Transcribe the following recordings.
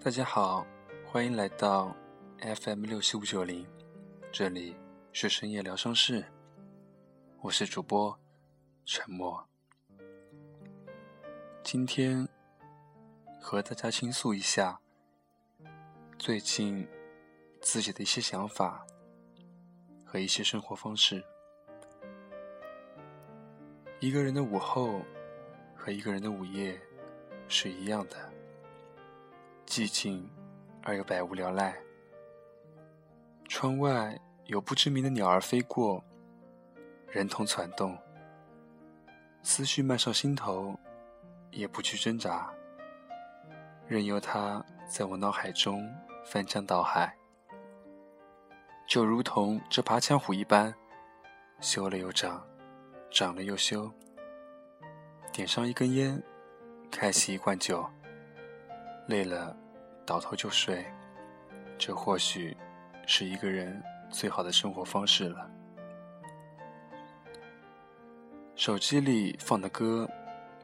大家好，欢迎来到 FM 六七五九零，这里是深夜疗伤室，我是主播沉默。今天和大家倾诉一下最近自己的一些想法和一些生活方式。一个人的午后和一个人的午夜是一样的，寂静而又百无聊赖。窗外有不知名的鸟儿飞过，人头攒动，思绪漫上心头，也不去挣扎，任由它在我脑海中翻江倒海，就如同这爬墙虎一般，修了又长。长了又修，点上一根烟，开启一罐酒，累了倒头就睡，这或许是一个人最好的生活方式了。手机里放的歌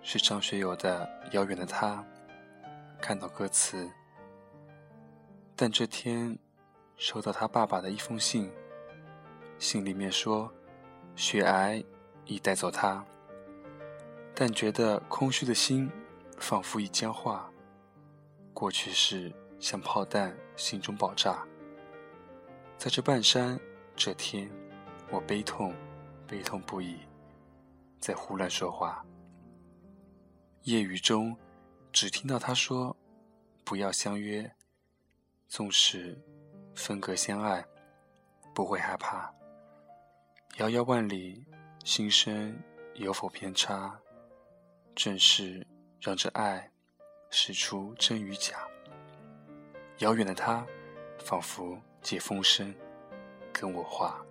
是张学友的《遥远的他》，看到歌词，但这天收到他爸爸的一封信，信里面说血癌。已带走他，但觉得空虚的心仿佛已僵化。过去式像炮弹心中爆炸。在这半山这天，我悲痛，悲痛不已，在胡乱说话。夜雨中，只听到他说：“不要相约，纵使分隔相爱，不会害怕。遥遥万里。”心声有否偏差？正是让这爱识出真与假。遥远的他，仿佛借风声跟我话。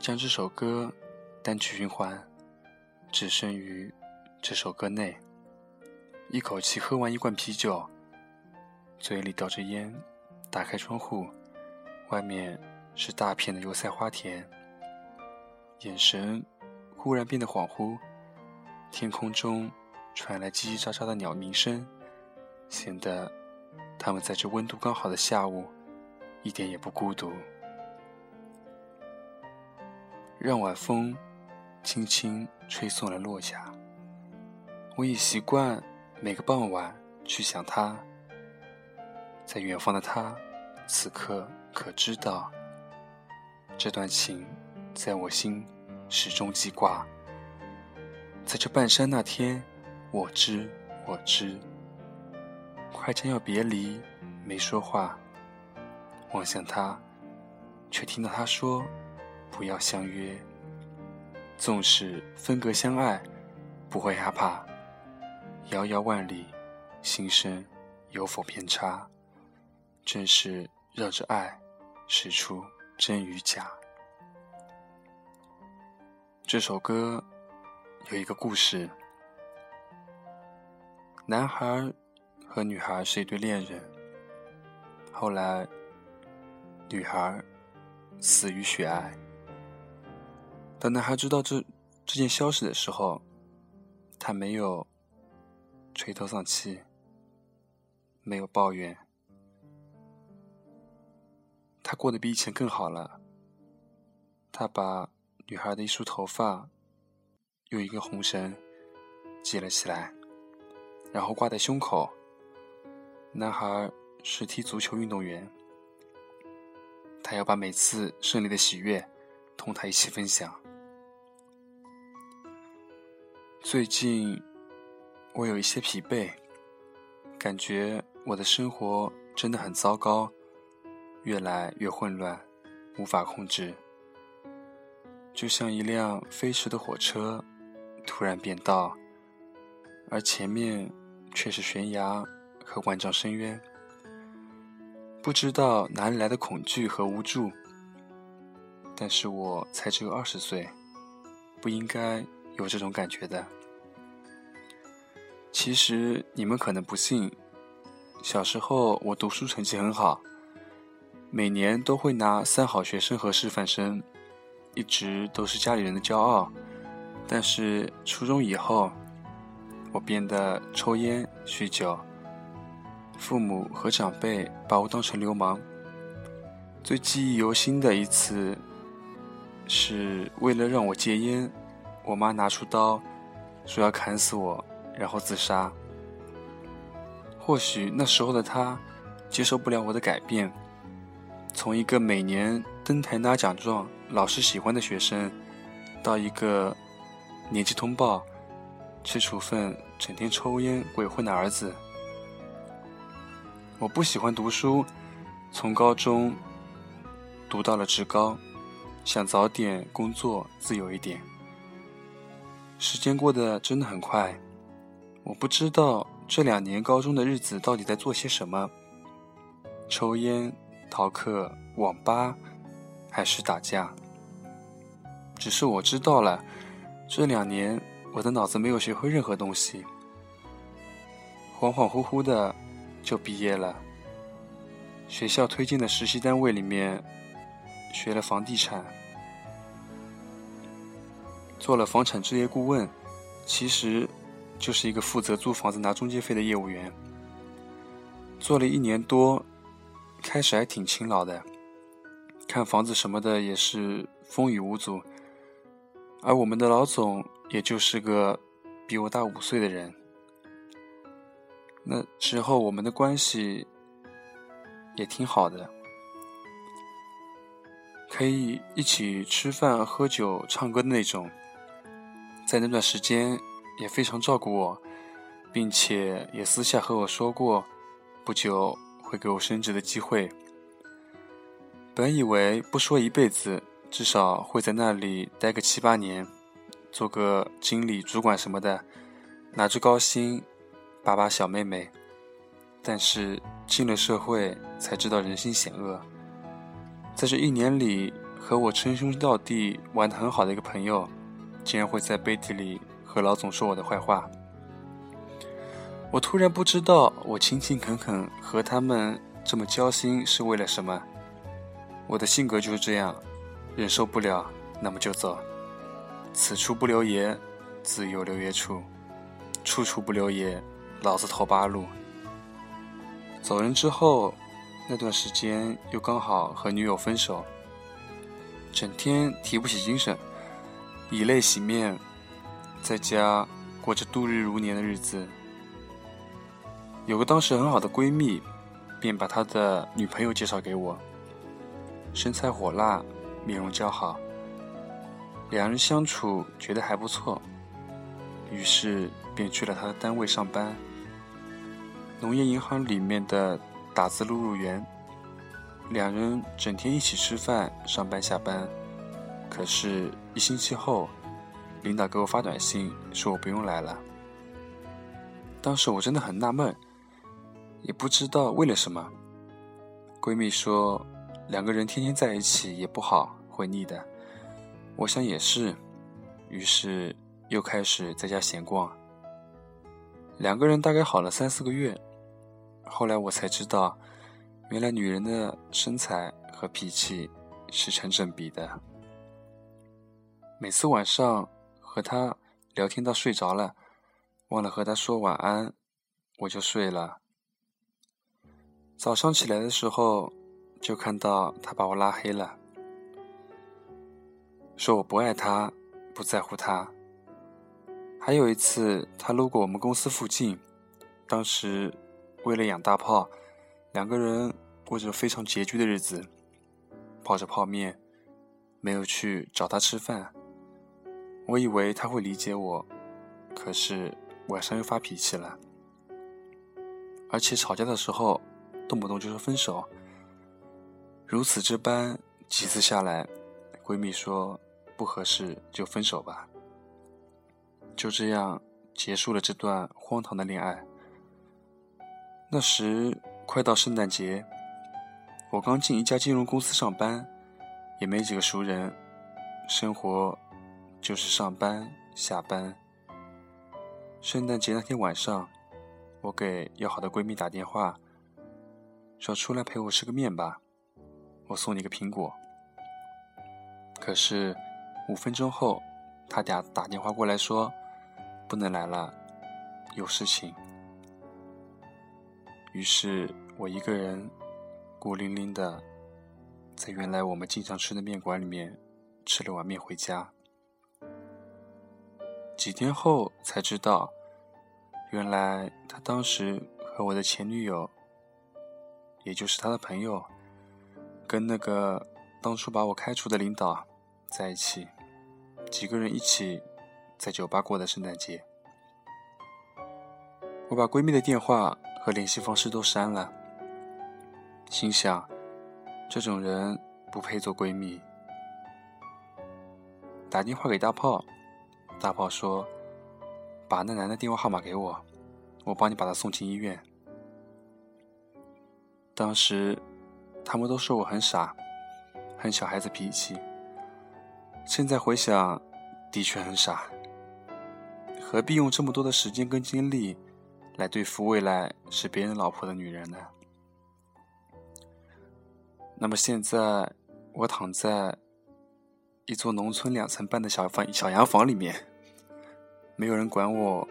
将这首歌单曲循环，置身于这首歌内，一口气喝完一罐啤酒，嘴里叼着烟，打开窗户，外面是大片的油菜花田。眼神忽然变得恍惚，天空中传来叽叽喳喳的鸟鸣声，显得他们在这温度刚好的下午一点也不孤独。让晚风轻轻吹送了落霞，我已习惯每个傍晚去想他，在远方的他，此刻可知道这段情？在我心始终记挂。在这半山那天，我知我知，快将要别离，没说话。望向他，却听到他说：“不要相约。纵使分隔相爱，不会害怕。遥遥万里，心声有否偏差？正是让这爱识出真与假。”这首歌有一个故事：男孩和女孩是一对恋人，后来女孩死于血癌。当男孩知道这这件消息的时候，他没有垂头丧气，没有抱怨，他过得比以前更好了。他把。女孩的一束头发，用一根红绳系了起来，然后挂在胸口。男孩是踢足球运动员，他要把每次胜利的喜悦同他一起分享。最近我有一些疲惫，感觉我的生活真的很糟糕，越来越混乱，无法控制。就像一辆飞驰的火车，突然变道，而前面却是悬崖和万丈深渊。不知道哪里来的恐惧和无助，但是我才只有二十岁，不应该有这种感觉的。其实你们可能不信，小时候我读书成绩很好，每年都会拿三好学生和师范生。一直都是家里人的骄傲，但是初中以后，我变得抽烟、酗酒，父母和长辈把我当成流氓。最记忆犹新的一次，是为了让我戒烟，我妈拿出刀，说要砍死我，然后自杀。或许那时候的她接受不了我的改变，从一个每年登台拿奖状、老师喜欢的学生，到一个年级通报、吃处分、整天抽烟鬼混的儿子。我不喜欢读书，从高中。读到了职高，想早点工作，自由一点。时间过得真的很快，我不知道这两年高中的日子到底在做些什么：抽烟、逃课、网吧，还是打架。只是我知道了，这两年我的脑子没有学会任何东西，恍恍惚惚的就毕业了。学校推荐的实习单位里面。学了房地产，做了房产置业顾问，其实就是一个负责租房子拿中介费的业务员。做了一年多，开始还挺勤劳的，看房子什么的也是风雨无阻。而我们的老总也就是个比我大五岁的人，那时候我们的关系也挺好的。可以一起吃饭、喝酒、唱歌的那种，在那段时间也非常照顾我，并且也私下和我说过，不久会给我升职的机会。本以为不说一辈子，至少会在那里待个七八年，做个经理、主管什么的，拿着高薪，把把小妹妹。但是进了社会，才知道人心险恶。在这一年里，和我称兄道弟、玩得很好的一个朋友，竟然会在背地里和老总说我的坏话。我突然不知道，我勤勤恳恳和他们这么交心是为了什么。我的性格就是这样，忍受不了，那么就走。此处不留爷，自有留爷处；处处不留爷，老子投八路。走人之后。那段时间又刚好和女友分手，整天提不起精神，以泪洗面，在家过着度日如年的日子。有个当时很好的闺蜜，便把她的女朋友介绍给我，身材火辣，面容姣好，两人相处觉得还不错，于是便去了她的单位上班，农业银行里面的。打字录入员，两人整天一起吃饭、上班、下班。可是，一星期后，领导给我发短信说我不用来了。当时我真的很纳闷，也不知道为了什么。闺蜜说，两个人天天在一起也不好，会腻的。我想也是，于是又开始在家闲逛。两个人大概好了三四个月。后来我才知道，原来女人的身材和脾气是成正比的。每次晚上和她聊天到睡着了，忘了和她说晚安，我就睡了。早上起来的时候，就看到她把我拉黑了，说我不爱她，不在乎她。还有一次，她路过我们公司附近，当时。为了养大炮，两个人过着非常拮据的日子，泡着泡面，没有去找他吃饭。我以为他会理解我，可是晚上又发脾气了，而且吵架的时候动不动就说分手。如此这般几次下来，闺蜜说不合适就分手吧。就这样结束了这段荒唐的恋爱。那时快到圣诞节，我刚进一家金融公司上班，也没几个熟人，生活就是上班下班。圣诞节那天晚上，我给要好的闺蜜打电话，说出来陪我吃个面吧，我送你个苹果。可是五分钟后，他打打电话过来说不能来了，有事情。于是我一个人孤零零的在原来我们经常吃的面馆里面吃了碗面回家。几天后才知道，原来他当时和我的前女友，也就是他的朋友，跟那个当初把我开除的领导在一起，几个人一起在酒吧过的圣诞节。我把闺蜜的电话和联系方式都删了，心想，这种人不配做闺蜜。打电话给大炮，大炮说：“把那男的电话号码给我，我帮你把他送进医院。”当时，他们都说我很傻，很小孩子脾气。现在回想，的确很傻，何必用这么多的时间跟精力？来对付未来是别人老婆的女人呢？那么现在我躺在一座农村两层半的小房小洋房里面，没有人管我，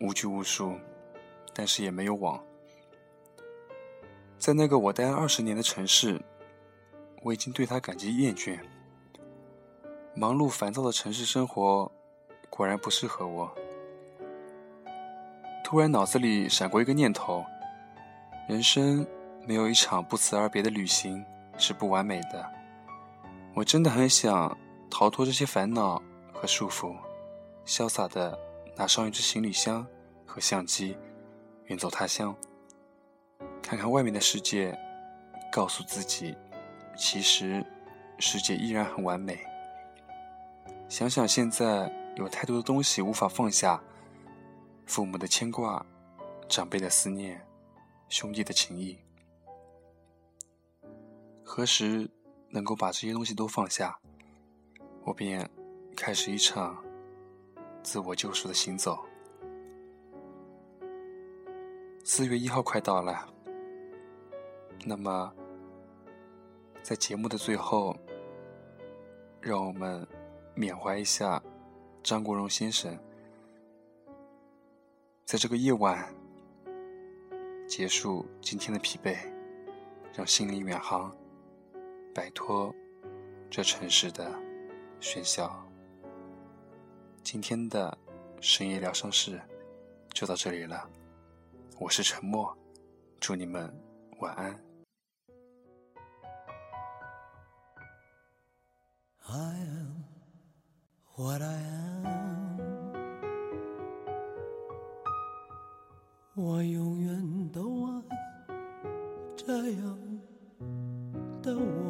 无拘无束，但是也没有网。在那个我待了二十年的城市，我已经对他感激厌倦。忙碌烦躁的城市生活，果然不适合我。突然脑子里闪过一个念头：人生没有一场不辞而别的旅行是不完美的。我真的很想逃脱这些烦恼和束缚，潇洒的拿上一只行李箱和相机，远走他乡，看看外面的世界，告诉自己，其实世界依然很完美。想想现在有太多的东西无法放下。父母的牵挂，长辈的思念，兄弟的情谊，何时能够把这些东西都放下，我便开始一场自我救赎的行走。四月一号快到了，那么在节目的最后，让我们缅怀一下张国荣先生。在这个夜晚，结束今天的疲惫，让心灵远航，摆脱这城市的喧嚣。今天的深夜疗伤室就到这里了，我是沉默，祝你们晚安。What i am 我永远都爱这样的我。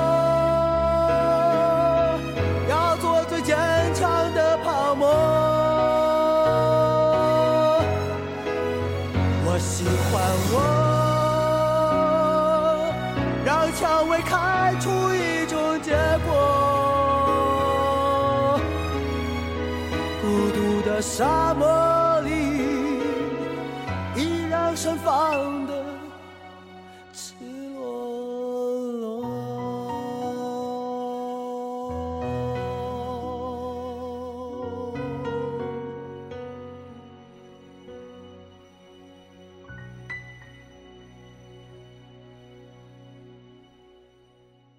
会开出一种结果。孤独的沙漠。